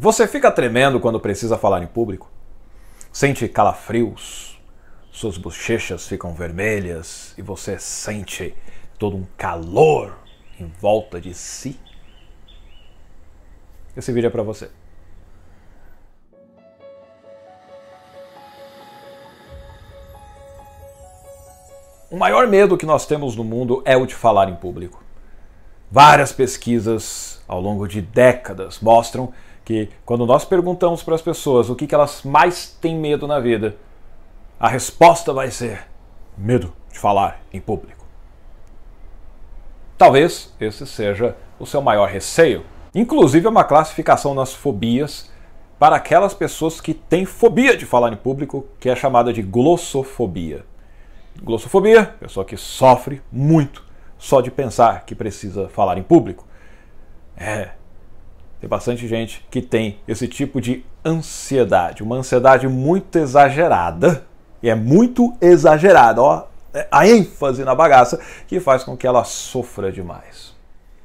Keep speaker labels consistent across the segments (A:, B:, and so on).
A: Você fica tremendo quando precisa falar em público? Sente calafrios? Suas bochechas ficam vermelhas e você sente todo um calor em volta de si? Esse vídeo é para você. O maior medo que nós temos no mundo é o de falar em público. Várias pesquisas ao longo de décadas mostram que quando nós perguntamos para as pessoas o que, que elas mais têm medo na vida, a resposta vai ser medo de falar em público. Talvez esse seja o seu maior receio. Inclusive, é uma classificação nas fobias para aquelas pessoas que têm fobia de falar em público, que é chamada de glossofobia. Glossofobia, pessoa que sofre muito só de pensar que precisa falar em público. É, tem bastante gente que tem esse tipo de ansiedade, uma ansiedade muito exagerada, e é muito exagerada, ó, é a ênfase na bagaça que faz com que ela sofra demais.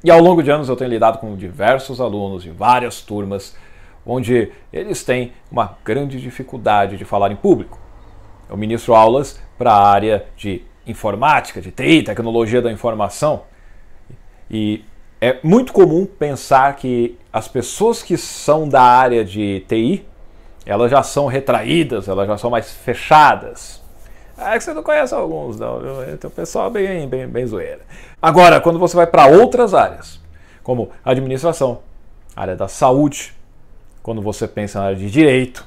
A: E ao longo de anos eu tenho lidado com diversos alunos de várias turmas onde eles têm uma grande dificuldade de falar em público. Eu ministro aulas para a área de informática, de TI, tecnologia da informação, e é muito comum pensar que as pessoas que são da área de TI, elas já são retraídas, elas já são mais fechadas. É que você não conhece alguns, não. Tem um pessoal bem, bem, bem zoeira. Agora, quando você vai para outras áreas, como administração, área da saúde, quando você pensa na área de direito,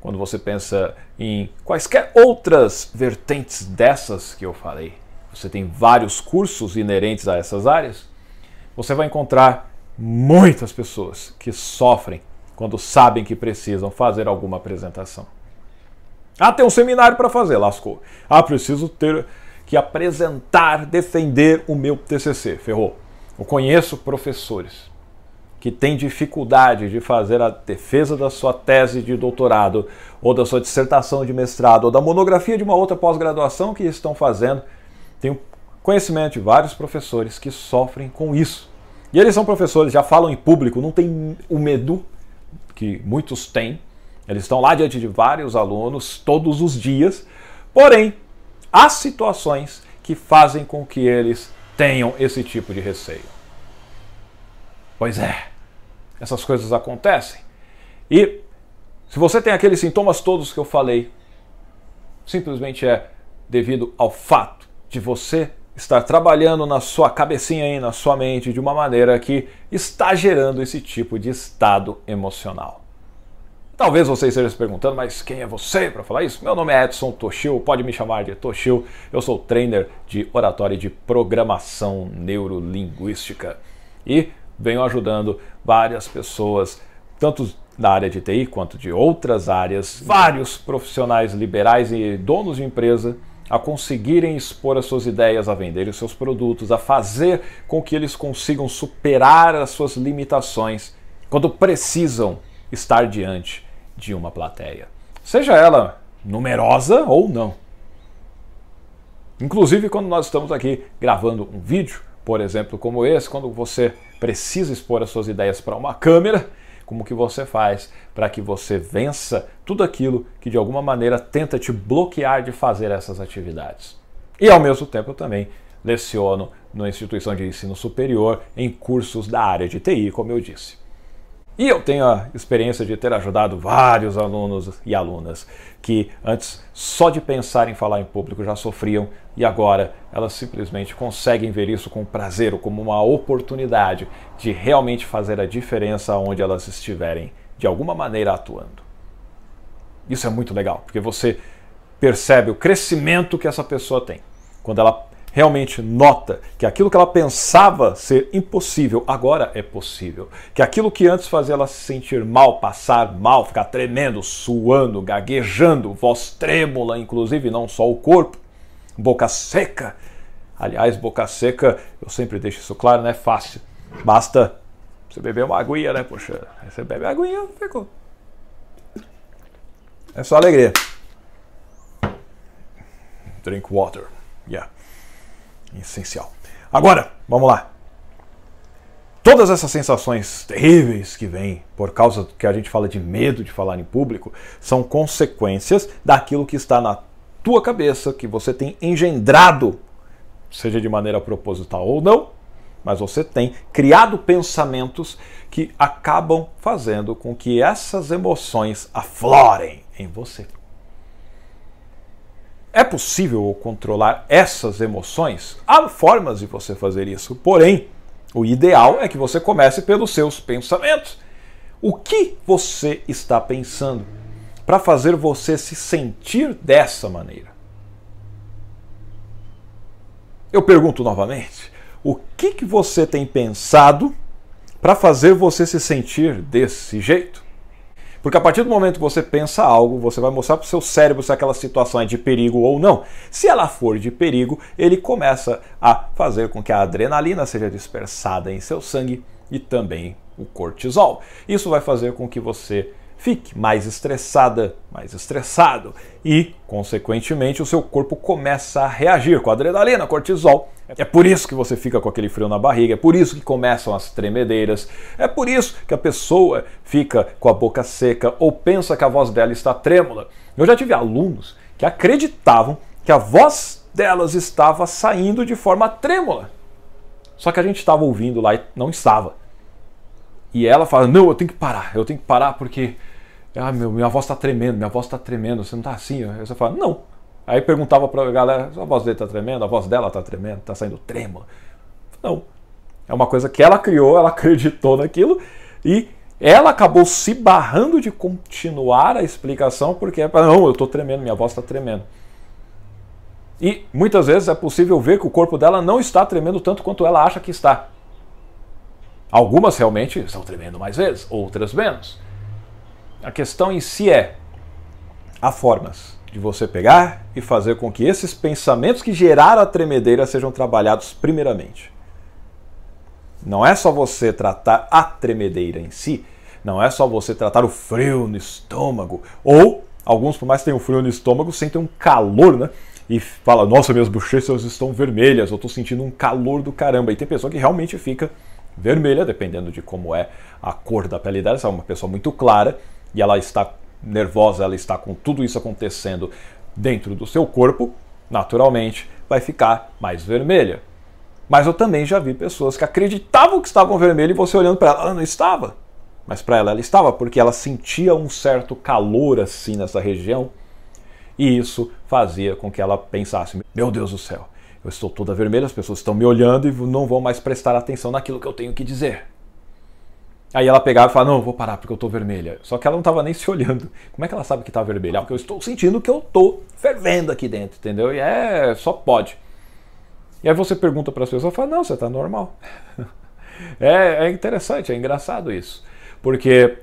A: quando você pensa em quaisquer outras vertentes dessas que eu falei, você tem vários cursos inerentes a essas áreas você vai encontrar muitas pessoas que sofrem quando sabem que precisam fazer alguma apresentação. Ah, tem um seminário para fazer, lascou. Ah, preciso ter que apresentar, defender o meu TCC, ferrou. Eu conheço professores que têm dificuldade de fazer a defesa da sua tese de doutorado, ou da sua dissertação de mestrado, ou da monografia de uma outra pós-graduação que estão fazendo. Tenho conhecimento de vários professores que sofrem com isso. E eles são professores, já falam em público, não tem o medo que muitos têm. Eles estão lá diante de vários alunos todos os dias. Porém, há situações que fazem com que eles tenham esse tipo de receio. Pois é, essas coisas acontecem. E se você tem aqueles sintomas todos que eu falei, simplesmente é devido ao fato de você estar trabalhando na sua cabecinha e na sua mente de uma maneira que está gerando esse tipo de estado emocional. Talvez você esteja se perguntando, mas quem é você para falar isso? Meu nome é Edson Toshio, pode me chamar de Toshio. Eu sou trainer de oratória e de programação neurolinguística e venho ajudando várias pessoas, tanto da área de TI quanto de outras áreas, vários profissionais liberais e donos de empresa a conseguirem expor as suas ideias, a vender os seus produtos, a fazer com que eles consigam superar as suas limitações quando precisam estar diante de uma plateia, seja ela numerosa ou não. Inclusive, quando nós estamos aqui gravando um vídeo, por exemplo, como esse, quando você precisa expor as suas ideias para uma câmera, como que você faz para que você vença tudo aquilo que de alguma maneira tenta te bloquear de fazer essas atividades. E ao mesmo tempo eu também leciono na instituição de ensino superior em cursos da área de TI, como eu disse. E eu tenho a experiência de ter ajudado vários alunos e alunas que antes só de pensar em falar em público já sofriam e agora elas simplesmente conseguem ver isso com prazer ou como uma oportunidade de realmente fazer a diferença onde elas estiverem de alguma maneira atuando. Isso é muito legal, porque você percebe o crescimento que essa pessoa tem quando ela realmente nota que aquilo que ela pensava ser impossível agora é possível. Que aquilo que antes fazia ela se sentir mal, passar mal, ficar tremendo, suando, gaguejando, voz trêmula, inclusive, não só o corpo, boca seca. Aliás, boca seca, eu sempre deixo isso claro, não é fácil. Basta você beber uma aguinha, né? Poxa, você bebe a aguinha, ficou. É só alegria. Drink water. Yeah essencial. Agora, vamos lá. todas essas sensações terríveis que vêm por causa do que a gente fala de medo de falar em público são consequências daquilo que está na tua cabeça, que você tem engendrado, seja de maneira proposital ou não, mas você tem criado pensamentos que acabam fazendo com que essas emoções aflorem em você. É possível controlar essas emoções? Há formas de você fazer isso, porém, o ideal é que você comece pelos seus pensamentos. O que você está pensando para fazer você se sentir dessa maneira? Eu pergunto novamente: o que, que você tem pensado para fazer você se sentir desse jeito? Porque a partir do momento que você pensa algo, você vai mostrar para o seu cérebro se aquela situação é de perigo ou não. Se ela for de perigo, ele começa a fazer com que a adrenalina seja dispersada em seu sangue e também o cortisol. Isso vai fazer com que você fique mais estressada, mais estressado e, consequentemente, o seu corpo começa a reagir com adrenalina, cortisol. É por isso que você fica com aquele frio na barriga, é por isso que começam as tremedeiras, é por isso que a pessoa fica com a boca seca ou pensa que a voz dela está trêmula. Eu já tive alunos que acreditavam que a voz delas estava saindo de forma trêmula. Só que a gente estava ouvindo lá e não estava. E ela fala: Não, eu tenho que parar, eu tenho que parar porque ah, meu, minha voz está tremendo, minha voz está tremendo, você não está assim? Aí você fala, não. Aí perguntava para a galera, a voz dele está tremendo, a voz dela está tremendo, está saindo trêmula. Não. É uma coisa que ela criou, ela acreditou naquilo e ela acabou se barrando de continuar a explicação porque é não, eu estou tremendo, minha voz está tremendo. E muitas vezes é possível ver que o corpo dela não está tremendo tanto quanto ela acha que está. Algumas realmente estão tremendo mais vezes, outras menos. A questão em si é: há formas de você pegar e fazer com que esses pensamentos que geraram a tremedeira sejam trabalhados primeiramente. Não é só você tratar a tremedeira em si, não é só você tratar o frio no estômago, ou alguns, por mais que tenham frio no estômago, sentem um calor, né? E fala, nossa, minhas bochechas estão vermelhas, eu estou sentindo um calor do caramba. E tem pessoa que realmente fica vermelha, dependendo de como é a cor da pele dela, se é uma pessoa muito clara, e ela está nervosa, ela está com tudo isso acontecendo dentro do seu corpo, naturalmente vai ficar mais vermelha. Mas eu também já vi pessoas que acreditavam que estavam vermelhas e você olhando para ela, ela não estava. Mas para ela ela estava porque ela sentia um certo calor assim nessa região. E isso fazia com que ela pensasse: "Meu Deus do céu, eu estou toda vermelha, as pessoas estão me olhando e não vão mais prestar atenção naquilo que eu tenho que dizer". Aí ela pegava e falava, não, vou parar porque eu tô vermelha. Só que ela não estava nem se olhando. Como é que ela sabe que tá vermelha? Porque eu estou sentindo que eu tô fervendo aqui dentro, entendeu? E é, só pode. E aí você pergunta para as pessoas, fala, não, você tá normal. é, é interessante, é engraçado isso. Porque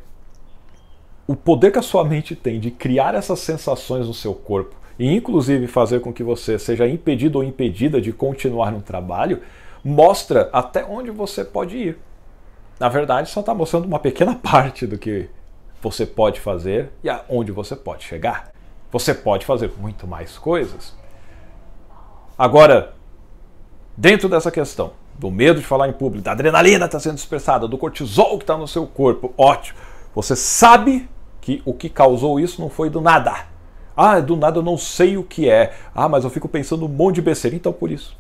A: o poder que a sua mente tem de criar essas sensações no seu corpo e inclusive fazer com que você seja impedido ou impedida de continuar no trabalho, mostra até onde você pode ir na verdade, só está mostrando uma pequena parte do que você pode fazer e aonde você pode chegar. Você pode fazer muito mais coisas. Agora, dentro dessa questão do medo de falar em público, da adrenalina está sendo dispersada, do cortisol que está no seu corpo, ótimo. Você sabe que o que causou isso não foi do nada. Ah, do nada eu não sei o que é. Ah, mas eu fico pensando um monte de besteira. Então, por isso.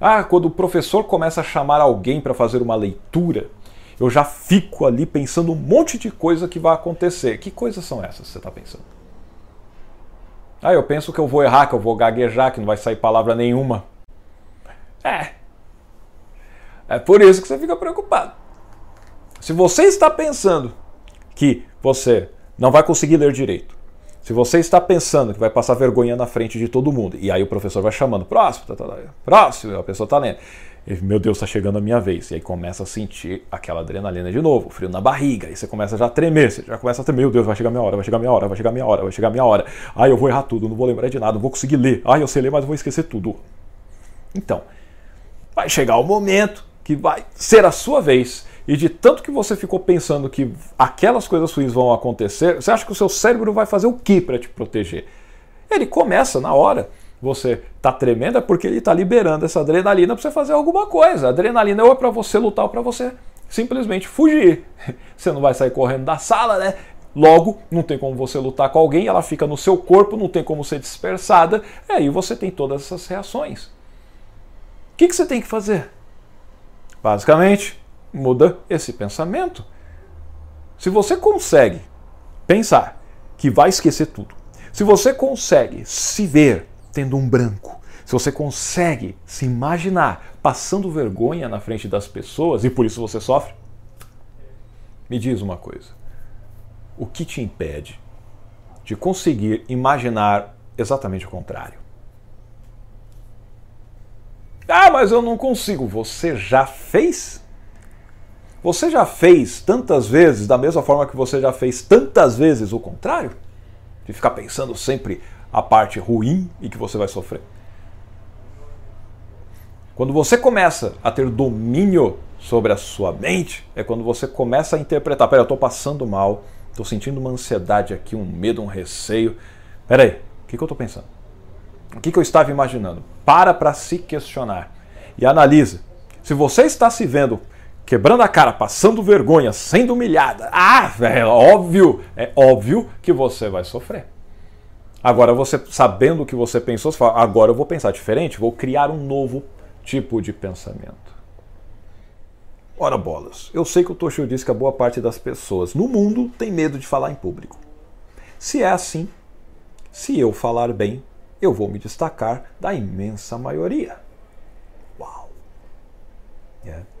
A: Ah, quando o professor começa a chamar alguém para fazer uma leitura, eu já fico ali pensando um monte de coisa que vai acontecer. Que coisas são essas que você está pensando? Ah, eu penso que eu vou errar, que eu vou gaguejar, que não vai sair palavra nenhuma. É. É por isso que você fica preocupado. Se você está pensando que você não vai conseguir ler direito, se você está pensando que vai passar vergonha na frente de todo mundo, e aí o professor vai chamando, próximo, tá, tá, tá, próximo, a pessoa está lendo. E, meu Deus, está chegando a minha vez. E aí começa a sentir aquela adrenalina de novo, frio na barriga. E você começa já a tremer, você já começa a tremer, meu Deus, vai chegar minha hora, vai chegar minha hora, vai chegar minha hora, vai chegar minha hora. Ai, eu vou errar tudo, não vou lembrar de nada, não vou conseguir ler. Ai, eu sei ler, mas vou esquecer tudo. Então, vai chegar o momento que vai ser a sua vez e de tanto que você ficou pensando que aquelas coisas ruins vão acontecer, você acha que o seu cérebro vai fazer o que para te proteger? Ele começa na hora. Você está tremendo é porque ele está liberando essa adrenalina para você fazer alguma coisa. A adrenalina ou é para você lutar ou para você simplesmente fugir. Você não vai sair correndo da sala, né? Logo, não tem como você lutar com alguém, ela fica no seu corpo, não tem como ser dispersada, e aí você tem todas essas reações. O que, que você tem que fazer? Basicamente, muda esse pensamento. Se você consegue pensar que vai esquecer tudo, se você consegue se ver tendo um branco, se você consegue se imaginar passando vergonha na frente das pessoas e por isso você sofre, me diz uma coisa. O que te impede de conseguir imaginar exatamente o contrário? Ah, mas eu não consigo. Você já fez? Você já fez tantas vezes da mesma forma que você já fez tantas vezes o contrário? De ficar pensando sempre a parte ruim e que você vai sofrer? Quando você começa a ter domínio sobre a sua mente, é quando você começa a interpretar: peraí, eu estou passando mal, estou sentindo uma ansiedade aqui, um medo, um receio. Peraí, o que, que eu estou pensando? O que, que eu estava imaginando? Para para se questionar e analisa. Se você está se vendo quebrando a cara, passando vergonha, sendo humilhada, ah, é óbvio, é óbvio que você vai sofrer. Agora, você sabendo o que você pensou, você fala, agora eu vou pensar diferente, vou criar um novo tipo de pensamento. Ora bolas, eu sei que o Toshio disse que a boa parte das pessoas no mundo tem medo de falar em público. Se é assim, se eu falar bem, eu vou me destacar da imensa maioria. Uau! Yeah.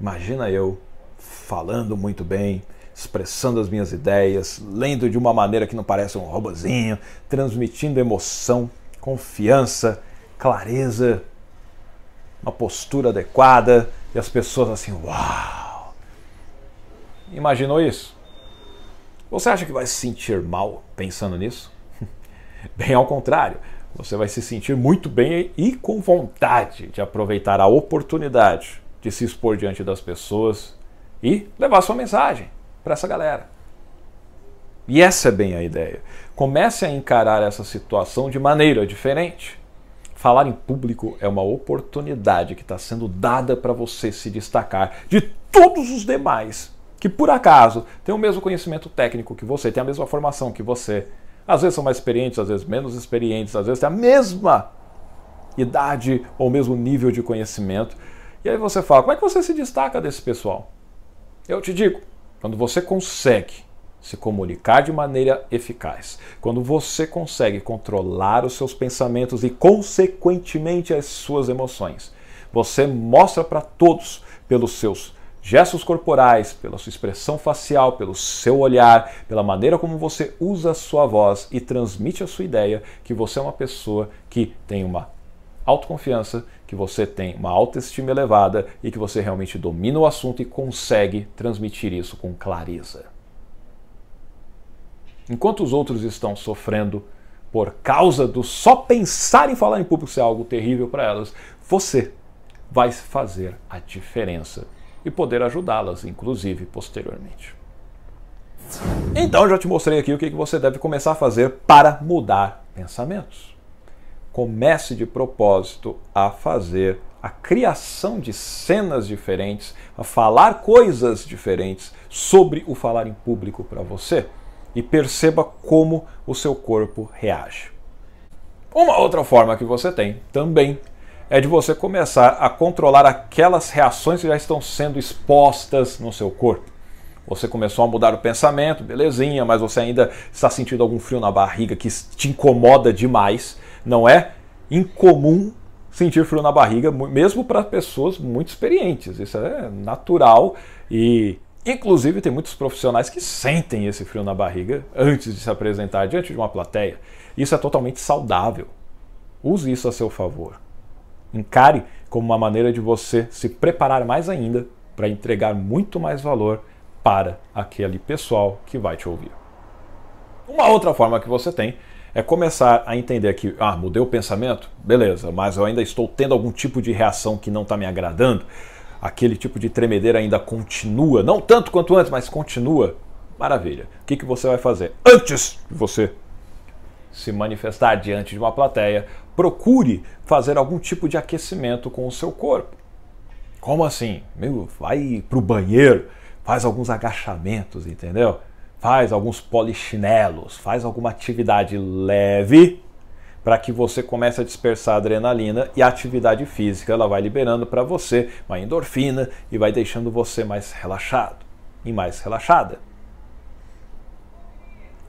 A: Imagina eu falando muito bem, expressando as minhas ideias, lendo de uma maneira que não parece um robozinho, transmitindo emoção, confiança, clareza, uma postura adequada e as pessoas assim, uau! Imaginou isso? Você acha que vai se sentir mal pensando nisso? Bem ao contrário, você vai se sentir muito bem e com vontade de aproveitar a oportunidade de se expor diante das pessoas e levar sua mensagem para essa galera. E essa é bem a ideia. Comece a encarar essa situação de maneira diferente. Falar em público é uma oportunidade que está sendo dada para você se destacar de todos os demais que por acaso têm o mesmo conhecimento técnico que você, têm a mesma formação que você. Às vezes são mais experientes, às vezes menos experientes, às vezes têm a mesma idade ou mesmo nível de conhecimento. E aí você fala: como é que você se destaca desse pessoal? Eu te digo, quando você consegue se comunicar de maneira eficaz, quando você consegue controlar os seus pensamentos e, consequentemente, as suas emoções, você mostra para todos, pelos seus gestos corporais, pela sua expressão facial, pelo seu olhar, pela maneira como você usa a sua voz e transmite a sua ideia, que você é uma pessoa que tem uma autoconfiança, que você tem uma autoestima elevada e que você realmente domina o assunto e consegue transmitir isso com clareza. Enquanto os outros estão sofrendo por causa do só pensar em falar em público ser algo terrível para elas, você vai fazer a diferença e poder ajudá-las, inclusive posteriormente. Então, já te mostrei aqui o que você deve começar a fazer para mudar pensamentos. Comece de propósito a fazer a criação de cenas diferentes, a falar coisas diferentes sobre o falar em público para você e perceba como o seu corpo reage. Uma outra forma que você tem também é de você começar a controlar aquelas reações que já estão sendo expostas no seu corpo. Você começou a mudar o pensamento, belezinha, mas você ainda está sentindo algum frio na barriga que te incomoda demais. Não é incomum sentir frio na barriga, mesmo para pessoas muito experientes. Isso é natural e Inclusive, tem muitos profissionais que sentem esse frio na barriga antes de se apresentar diante de uma plateia. Isso é totalmente saudável. Use isso a seu favor. Encare como uma maneira de você se preparar mais ainda para entregar muito mais valor para aquele pessoal que vai te ouvir. Uma outra forma que você tem é começar a entender que, ah, mudei o pensamento? Beleza, mas eu ainda estou tendo algum tipo de reação que não está me agradando aquele tipo de tremedeira ainda continua, não tanto quanto antes, mas continua, maravilha. O que, que você vai fazer? Antes de você se manifestar diante de uma plateia, procure fazer algum tipo de aquecimento com o seu corpo. Como assim? Meu, vai pro banheiro, faz alguns agachamentos, entendeu? Faz alguns polichinelos, faz alguma atividade leve para que você comece a dispersar a adrenalina e a atividade física ela vai liberando para você uma endorfina e vai deixando você mais relaxado e mais relaxada.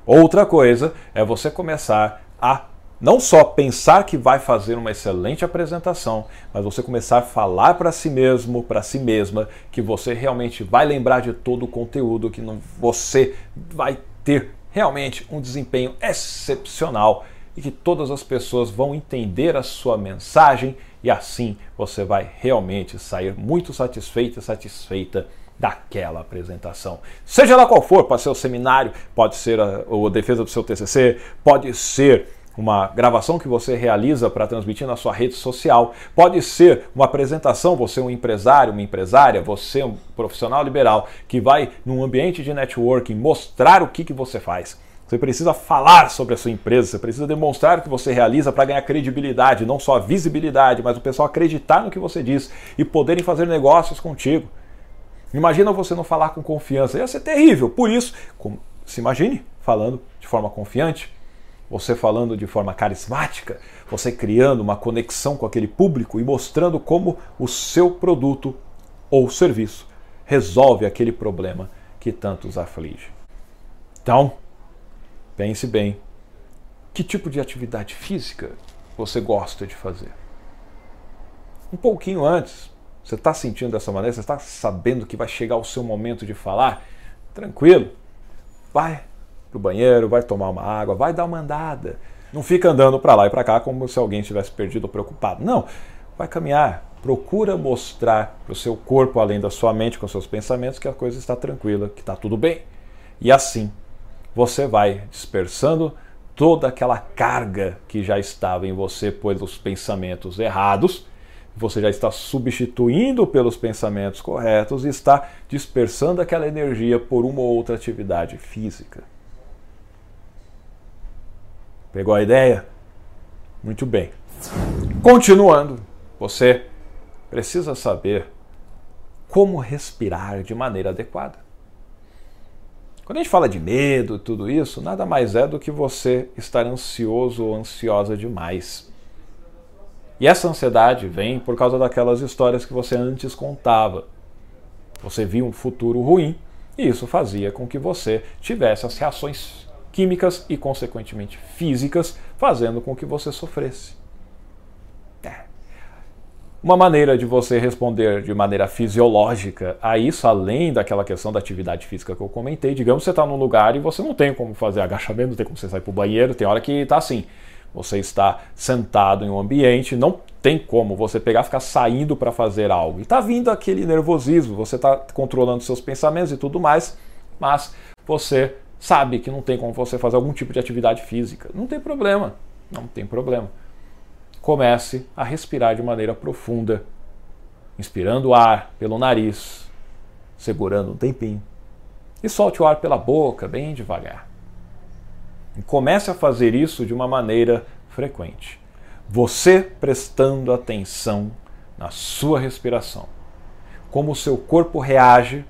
A: Outra coisa é você começar a não só pensar que vai fazer uma excelente apresentação, mas você começar a falar para si mesmo, para si mesma, que você realmente vai lembrar de todo o conteúdo, que você vai ter realmente um desempenho excepcional e que todas as pessoas vão entender a sua mensagem e assim você vai realmente sair muito satisfeito e satisfeita daquela apresentação. Seja lá qual for, pode ser o seminário, pode ser a, a defesa do seu TCC, pode ser uma gravação que você realiza para transmitir na sua rede social, pode ser uma apresentação, você é um empresário, uma empresária, você é um profissional liberal que vai num ambiente de networking mostrar o que, que você faz. Você precisa falar sobre a sua empresa, você precisa demonstrar o que você realiza para ganhar credibilidade, não só visibilidade, mas o pessoal acreditar no que você diz e poderem fazer negócios contigo. Imagina você não falar com confiança, ia ser terrível. Por isso, se imagine falando de forma confiante, você falando de forma carismática, você criando uma conexão com aquele público e mostrando como o seu produto ou serviço resolve aquele problema que tanto os aflige. Então, Pense bem. Que tipo de atividade física você gosta de fazer? Um pouquinho antes, você está sentindo dessa maneira? Você está sabendo que vai chegar o seu momento de falar? Tranquilo. Vai pro banheiro, vai tomar uma água, vai dar uma andada. Não fica andando para lá e para cá como se alguém tivesse perdido ou preocupado. Não. Vai caminhar. Procura mostrar para o seu corpo, além da sua mente, com seus pensamentos, que a coisa está tranquila, que está tudo bem. E assim você vai dispersando toda aquela carga que já estava em você pelos pensamentos errados, você já está substituindo pelos pensamentos corretos e está dispersando aquela energia por uma ou outra atividade física. Pegou a ideia? Muito bem. Continuando, você precisa saber como respirar de maneira adequada. Quando a gente fala de medo, tudo isso, nada mais é do que você estar ansioso ou ansiosa demais. E essa ansiedade vem por causa daquelas histórias que você antes contava. Você viu um futuro ruim e isso fazia com que você tivesse as reações químicas e, consequentemente, físicas, fazendo com que você sofresse. Uma maneira de você responder de maneira fisiológica a isso, além daquela questão da atividade física que eu comentei, digamos que você está num lugar e você não tem como fazer agachamento, não tem como você sair para o banheiro, tem hora que está assim. Você está sentado em um ambiente, não tem como você pegar ficar saindo para fazer algo. E está vindo aquele nervosismo, você está controlando seus pensamentos e tudo mais, mas você sabe que não tem como você fazer algum tipo de atividade física. Não tem problema, não tem problema comece a respirar de maneira profunda, inspirando ar pelo nariz, segurando um tempinho, e solte o ar pela boca bem devagar. E comece a fazer isso de uma maneira frequente. Você prestando atenção na sua respiração. Como o seu corpo reage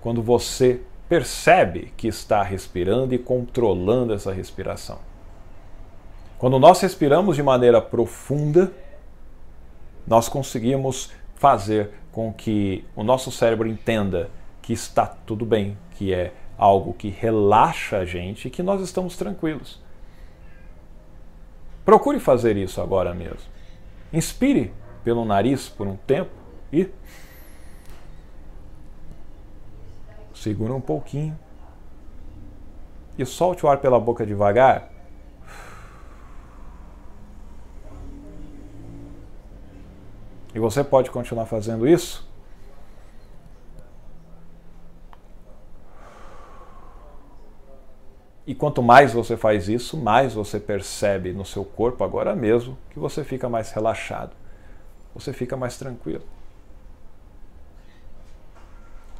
A: quando você percebe que está respirando e controlando essa respiração. Quando nós respiramos de maneira profunda, nós conseguimos fazer com que o nosso cérebro entenda que está tudo bem, que é algo que relaxa a gente e que nós estamos tranquilos. Procure fazer isso agora mesmo. Inspire pelo nariz por um tempo e segura um pouquinho e solte o ar pela boca devagar E você pode continuar fazendo isso? E quanto mais você faz isso, mais você percebe no seu corpo agora mesmo que você fica mais relaxado, você fica mais tranquilo.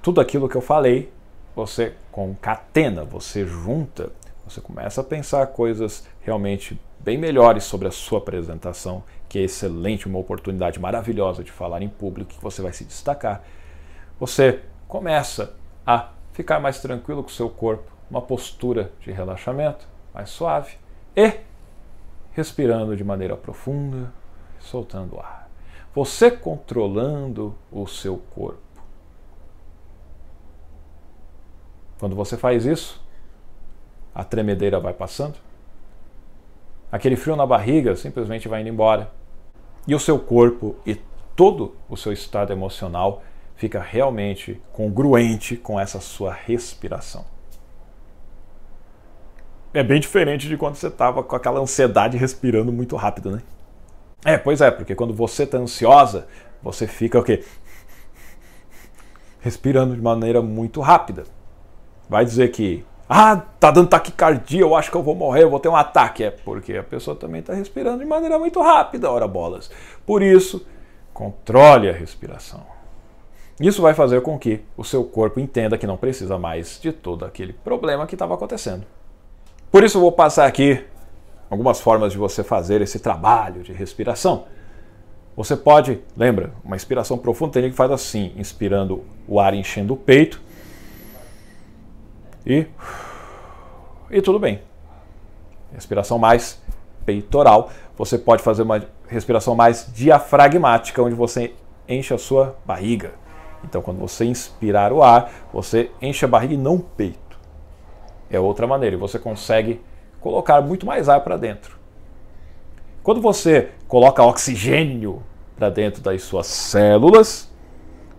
A: Tudo aquilo que eu falei, você concatena, você junta, você começa a pensar coisas realmente bem melhores sobre a sua apresentação, que é excelente, uma oportunidade maravilhosa de falar em público, que você vai se destacar. Você começa a ficar mais tranquilo com o seu corpo, uma postura de relaxamento mais suave e respirando de maneira profunda, soltando o ar. Você controlando o seu corpo. Quando você faz isso, a tremedeira vai passando, aquele frio na barriga simplesmente vai indo embora e o seu corpo e todo o seu estado emocional fica realmente congruente com essa sua respiração. É bem diferente de quando você estava com aquela ansiedade respirando muito rápido, né? É, pois é, porque quando você está ansiosa, você fica o quê? Respirando de maneira muito rápida. Vai dizer que, ah, tá dando taquicardia, eu acho que eu vou morrer, eu vou ter um ataque. É porque a pessoa também está respirando de maneira muito rápida, ora bolas. Por isso, controle a respiração. Isso vai fazer com que o seu corpo entenda que não precisa mais de todo aquele problema que estava acontecendo. Por isso, eu vou passar aqui algumas formas de você fazer esse trabalho de respiração. Você pode, lembra, uma inspiração profunda tem que faz assim, inspirando o ar enchendo o peito e e tudo bem. Respiração mais peitoral. Você pode fazer uma respiração mais diafragmática, onde você enche a sua barriga. Então, quando você inspirar o ar, você enche a barriga e não o peito. É outra maneira, e você consegue colocar muito mais ar para dentro. Quando você coloca oxigênio para dentro das suas células,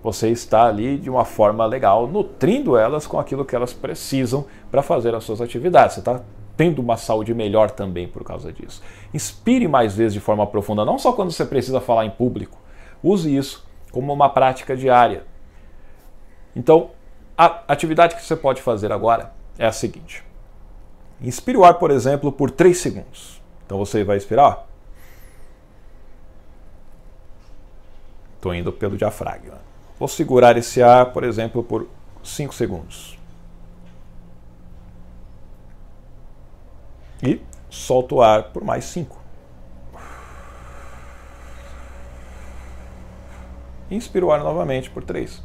A: você está ali de uma forma legal, nutrindo elas com aquilo que elas precisam para fazer as suas atividades. Você está tendo uma saúde melhor também por causa disso. Inspire mais vezes de forma profunda, não só quando você precisa falar em público. Use isso como uma prática diária. Então, a atividade que você pode fazer agora é a seguinte: Inspire o ar, por exemplo, por 3 segundos. Então você vai expirar. Estou indo pelo diafragma. Vou segurar esse ar, por exemplo, por 5 segundos. E solto o ar por mais 5. Inspiro o ar novamente por 3.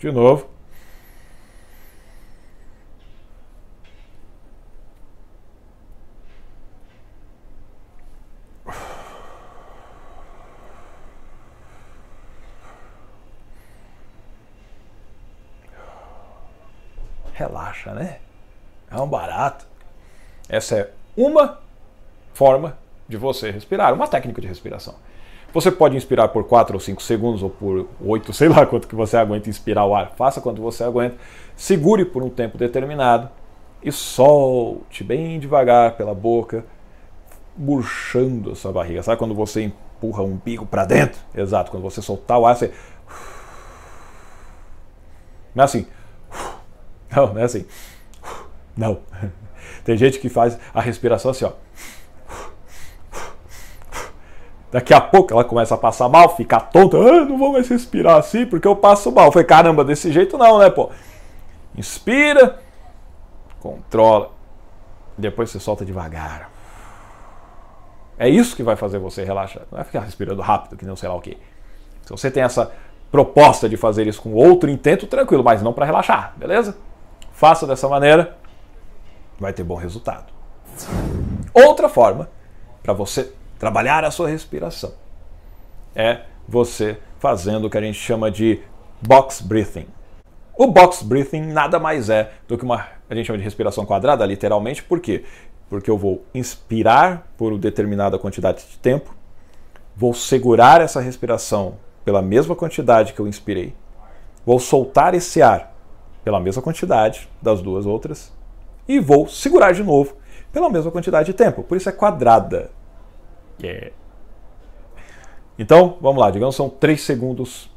A: De novo. Relaxa, né? É um barato. Essa é uma forma de você respirar, uma técnica de respiração. Você pode inspirar por 4 ou 5 segundos ou por 8, sei lá quanto que você aguenta inspirar o ar. Faça quanto você aguenta. Segure por um tempo determinado e solte bem devagar pela boca, murchando a sua barriga. Sabe quando você empurra um bico para dentro? Exato, quando você soltar o ar, você. Não é assim. Não, não é assim. Não. Tem gente que faz a respiração assim, ó. Daqui a pouco ela começa a passar mal, fica tonta. Ah, não vou mais respirar assim porque eu passo mal. Foi caramba, desse jeito não, né, pô? Inspira, controla, depois você solta devagar. É isso que vai fazer você relaxar. Não é ficar respirando rápido, que não sei lá o quê. Se você tem essa proposta de fazer isso com outro intento, tranquilo, mas não para relaxar, beleza? Faça dessa maneira, vai ter bom resultado. Outra forma para você trabalhar a sua respiração. É você fazendo o que a gente chama de box breathing. O box breathing nada mais é do que uma a gente chama de respiração quadrada, literalmente, por quê? Porque eu vou inspirar por determinada quantidade de tempo, vou segurar essa respiração pela mesma quantidade que eu inspirei, vou soltar esse ar pela mesma quantidade das duas outras e vou segurar de novo pela mesma quantidade de tempo. Por isso é quadrada. Yeah. Então, vamos lá, digamos são 3 segundos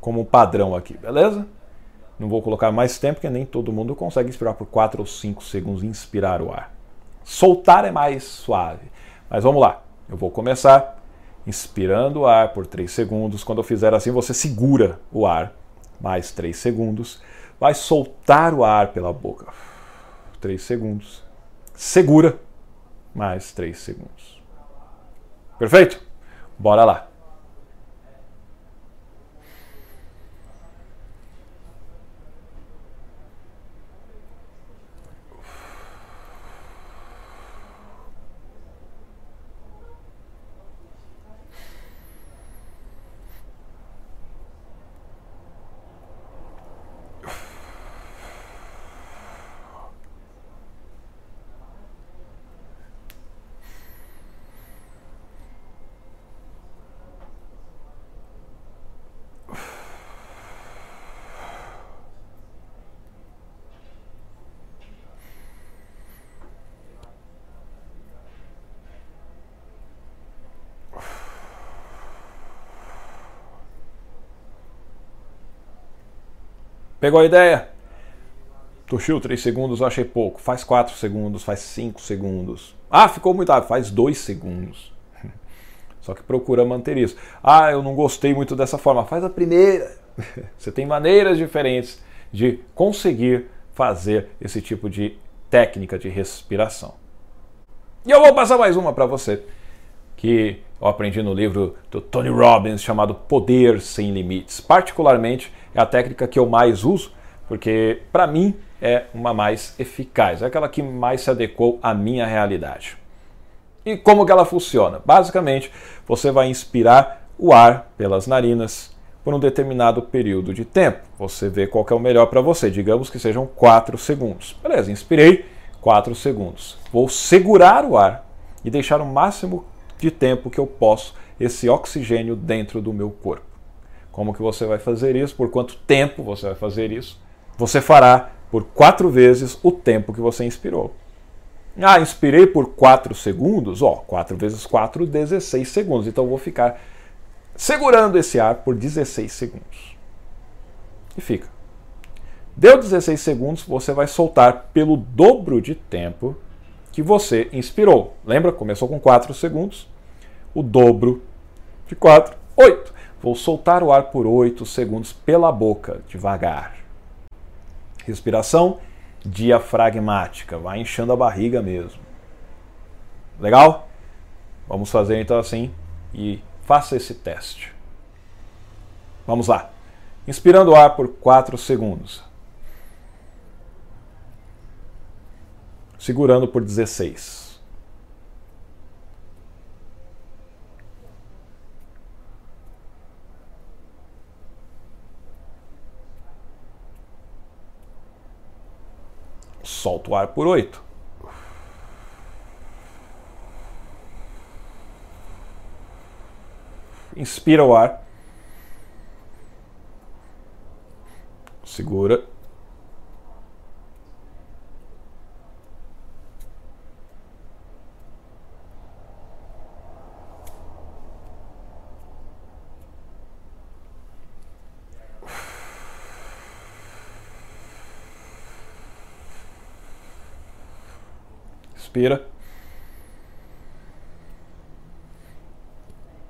A: como padrão aqui, beleza? Não vou colocar mais tempo, porque nem todo mundo consegue inspirar por 4 ou 5 segundos e inspirar o ar. Soltar é mais suave. Mas vamos lá, eu vou começar inspirando o ar por 3 segundos. Quando eu fizer assim, você segura o ar mais 3 segundos. Vai soltar o ar pela boca. 3 segundos. Segura mais 3 segundos. Perfeito? Bora lá. Pegou a ideia? Toshio, 3 segundos eu achei pouco. Faz 4 segundos, faz 5 segundos. Ah, ficou muito rápido. Faz 2 segundos. Só que procura manter isso. Ah, eu não gostei muito dessa forma. Faz a primeira. Você tem maneiras diferentes de conseguir fazer esse tipo de técnica de respiração. E eu vou passar mais uma para você, que eu aprendi no livro do Tony Robbins chamado Poder Sem Limites. Particularmente, é a técnica que eu mais uso, porque para mim é uma mais eficaz, é aquela que mais se adequou à minha realidade. E como que ela funciona? Basicamente, você vai inspirar o ar pelas narinas por um determinado período de tempo. Você vê qual é o melhor para você, digamos que sejam 4 segundos. Beleza, inspirei 4 segundos. Vou segurar o ar e deixar o máximo de tempo que eu posso esse oxigênio dentro do meu corpo. Como que você vai fazer isso? Por quanto tempo você vai fazer isso? Você fará por quatro vezes o tempo que você inspirou. Ah, inspirei por 4 segundos? Ó, 4 vezes 4, 16 segundos. Então vou ficar segurando esse ar por 16 segundos. E fica. Deu 16 segundos, você vai soltar pelo dobro de tempo que você inspirou. Lembra? Começou com 4 segundos. O dobro de 4, 8. Vou soltar o ar por 8 segundos pela boca, devagar. Respiração diafragmática, vai inchando a barriga mesmo. Legal? Vamos fazer então assim e faça esse teste. Vamos lá. Inspirando o ar por 4 segundos. Segurando por 16. Solta o ar por 8. Inspira o ar. Segura. Inspira.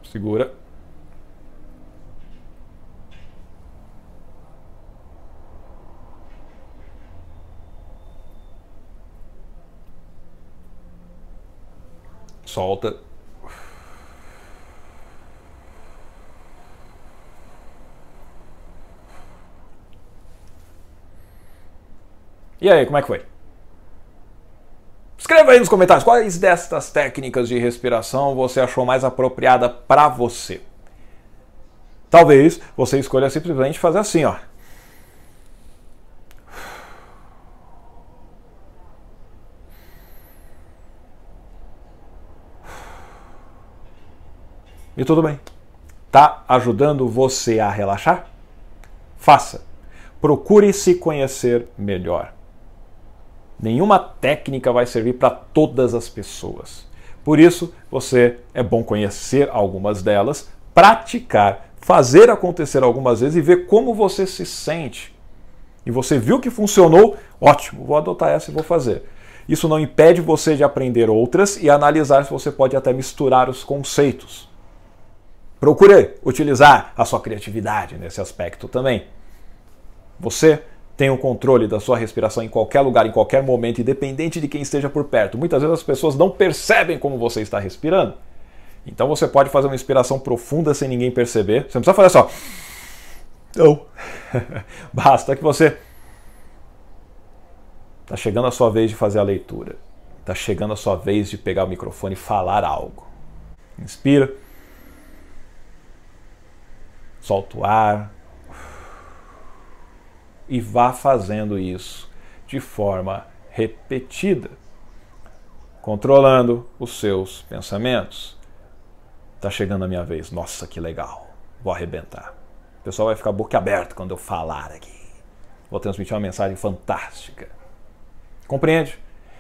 A: Segura. Solta. E aí, como é que foi? Escreva aí nos comentários quais destas técnicas de respiração você achou mais apropriada para você. Talvez você escolha simplesmente fazer assim, ó. E tudo bem. Tá ajudando você a relaxar? Faça. Procure se conhecer melhor. Nenhuma técnica vai servir para todas as pessoas. Por isso, você é bom conhecer algumas delas, praticar, fazer acontecer algumas vezes e ver como você se sente. E você viu que funcionou? Ótimo, vou adotar essa e vou fazer. Isso não impede você de aprender outras e analisar se você pode até misturar os conceitos. Procure utilizar a sua criatividade nesse aspecto também. Você tem o controle da sua respiração em qualquer lugar, em qualquer momento, independente de quem esteja por perto. Muitas vezes as pessoas não percebem como você está respirando. Então você pode fazer uma inspiração profunda sem ninguém perceber. Você não precisa fazer só. Não. Basta que você. Está chegando a sua vez de fazer a leitura. Está chegando a sua vez de pegar o microfone e falar algo. Inspira. Solta o ar e vá fazendo isso de forma repetida, controlando os seus pensamentos. Tá chegando a minha vez. Nossa, que legal. Vou arrebentar. O pessoal vai ficar boca aberta quando eu falar aqui. Vou transmitir uma mensagem fantástica. Compreende?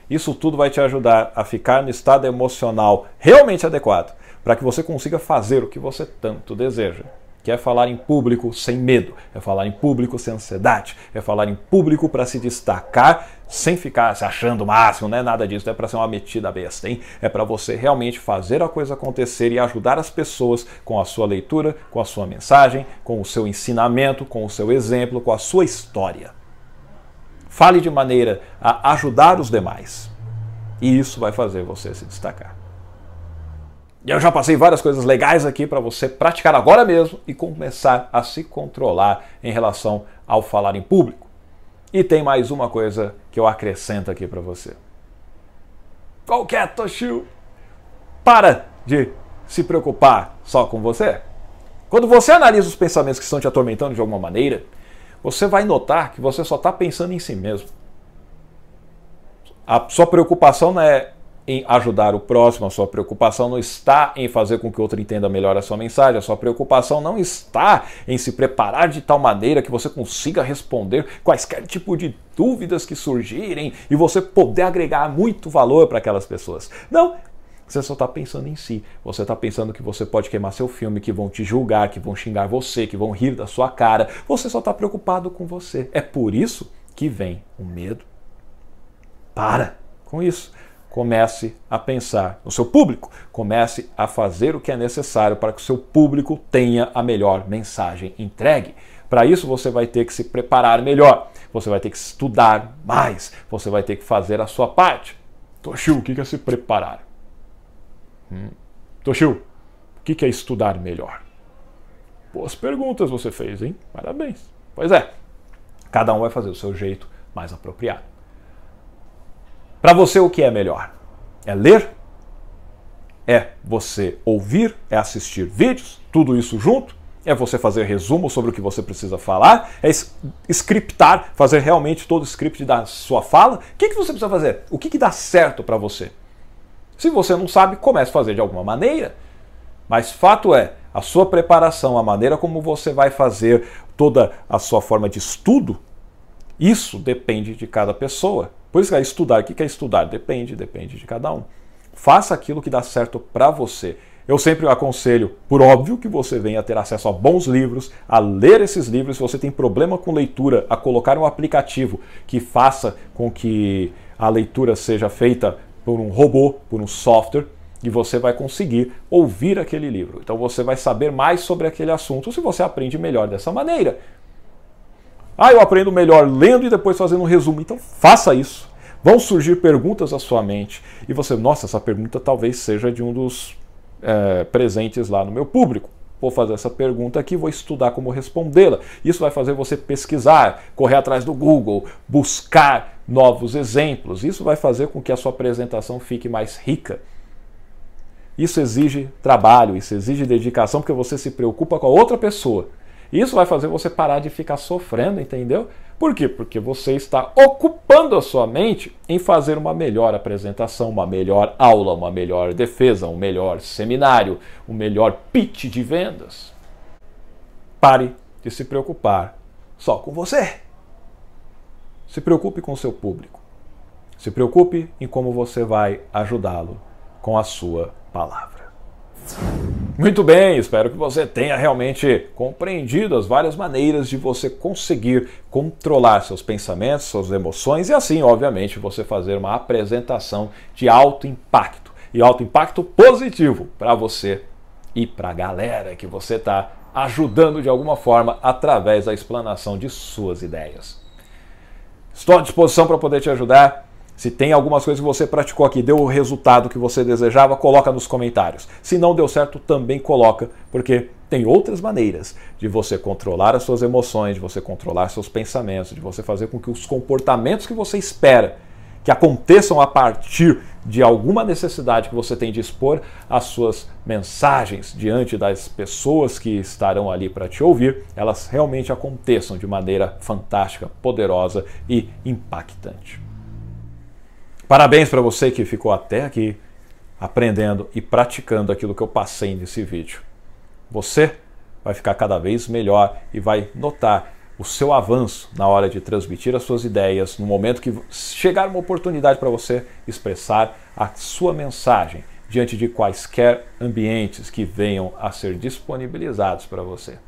A: Isso tudo vai te ajudar a ficar no estado emocional realmente adequado para que você consiga fazer o que você tanto deseja que é falar em público sem medo, é falar em público sem ansiedade, é falar em público para se destacar sem ficar se achando o máximo, não é nada disso, não é para ser uma metida besta, hein? É para você realmente fazer a coisa acontecer e ajudar as pessoas com a sua leitura, com a sua mensagem, com o seu ensinamento, com o seu exemplo, com a sua história. Fale de maneira a ajudar os demais. E isso vai fazer você se destacar. E eu já passei várias coisas legais aqui para você praticar agora mesmo e começar a se controlar em relação ao falar em público. E tem mais uma coisa que eu acrescento aqui para você. Qualquer é, Toshio? Para de se preocupar só com você. Quando você analisa os pensamentos que estão te atormentando de alguma maneira, você vai notar que você só está pensando em si mesmo. A sua preocupação não é em ajudar o próximo, a sua preocupação não está em fazer com que o outro entenda melhor a sua mensagem, a sua preocupação não está em se preparar de tal maneira que você consiga responder quaisquer tipo de dúvidas que surgirem e você poder agregar muito valor para aquelas pessoas. Não, você só está pensando em si. Você está pensando que você pode queimar seu filme, que vão te julgar, que vão xingar você, que vão rir da sua cara. Você só está preocupado com você. É por isso que vem o medo. Para com isso comece a pensar no seu público, comece a fazer o que é necessário para que o seu público tenha a melhor mensagem entregue. Para isso você vai ter que se preparar melhor, você vai ter que estudar mais, você vai ter que fazer a sua parte. Toshio, o que é se preparar? Hum. Toshio, o que é estudar melhor? Boas perguntas você fez, hein? Parabéns. Pois é, cada um vai fazer o seu jeito mais apropriado. Para você, o que é melhor? É ler? É você ouvir? É assistir vídeos? Tudo isso junto? É você fazer resumo sobre o que você precisa falar? É scriptar, fazer realmente todo o script da sua fala? O que, que você precisa fazer? O que, que dá certo para você? Se você não sabe, comece a fazer de alguma maneira. Mas fato é, a sua preparação, a maneira como você vai fazer toda a sua forma de estudo, isso depende de cada pessoa. Por isso que é estudar. O que é estudar? Depende, depende de cada um. Faça aquilo que dá certo para você. Eu sempre aconselho, por óbvio, que você venha ter acesso a bons livros, a ler esses livros. Se você tem problema com leitura, a colocar um aplicativo que faça com que a leitura seja feita por um robô, por um software, e você vai conseguir ouvir aquele livro. Então você vai saber mais sobre aquele assunto se você aprende melhor dessa maneira. Ah, eu aprendo melhor lendo e depois fazendo um resumo. Então faça isso. Vão surgir perguntas à sua mente e você, nossa, essa pergunta talvez seja de um dos é, presentes lá no meu público. Vou fazer essa pergunta aqui, vou estudar como respondê-la. Isso vai fazer você pesquisar, correr atrás do Google, buscar novos exemplos. Isso vai fazer com que a sua apresentação fique mais rica. Isso exige trabalho, isso exige dedicação, porque você se preocupa com a outra pessoa. Isso vai fazer você parar de ficar sofrendo, entendeu? Por quê? Porque você está ocupando a sua mente em fazer uma melhor apresentação, uma melhor aula, uma melhor defesa, um melhor seminário, um melhor pitch de vendas. Pare de se preocupar só com você. Se preocupe com o seu público. Se preocupe em como você vai ajudá-lo com a sua palavra. Muito bem, espero que você tenha realmente compreendido as várias maneiras de você conseguir controlar seus pensamentos, suas emoções e assim, obviamente, você fazer uma apresentação de alto impacto e alto impacto positivo para você e para a galera que você está ajudando de alguma forma através da explanação de suas ideias. Estou à disposição para poder te ajudar. Se tem algumas coisas que você praticou aqui, deu o resultado que você desejava, coloca nos comentários. Se não deu certo, também coloca, porque tem outras maneiras de você controlar as suas emoções, de você controlar seus pensamentos, de você fazer com que os comportamentos que você espera que aconteçam a partir de alguma necessidade que você tem de expor as suas mensagens diante das pessoas que estarão ali para te ouvir, elas realmente aconteçam de maneira fantástica, poderosa e impactante. Parabéns para você que ficou até aqui aprendendo e praticando aquilo que eu passei nesse vídeo. Você vai ficar cada vez melhor e vai notar o seu avanço na hora de transmitir as suas ideias, no momento que chegar uma oportunidade para você expressar a sua mensagem diante de quaisquer ambientes que venham a ser disponibilizados para você.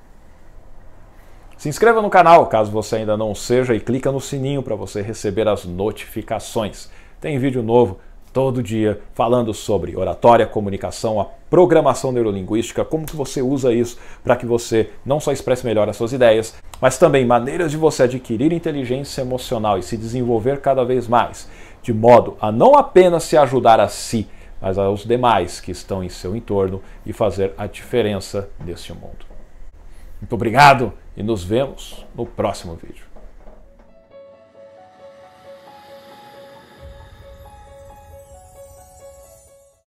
A: Se inscreva no canal caso você ainda não seja e clica no sininho para você receber as notificações. Tem vídeo novo todo dia falando sobre oratória, comunicação, a programação neurolinguística, como que você usa isso para que você não só expresse melhor as suas ideias, mas também maneiras de você adquirir inteligência emocional e se desenvolver cada vez mais, de modo a não apenas se ajudar a si, mas aos demais que estão em seu entorno e fazer a diferença neste mundo. Muito obrigado e nos vemos no próximo vídeo.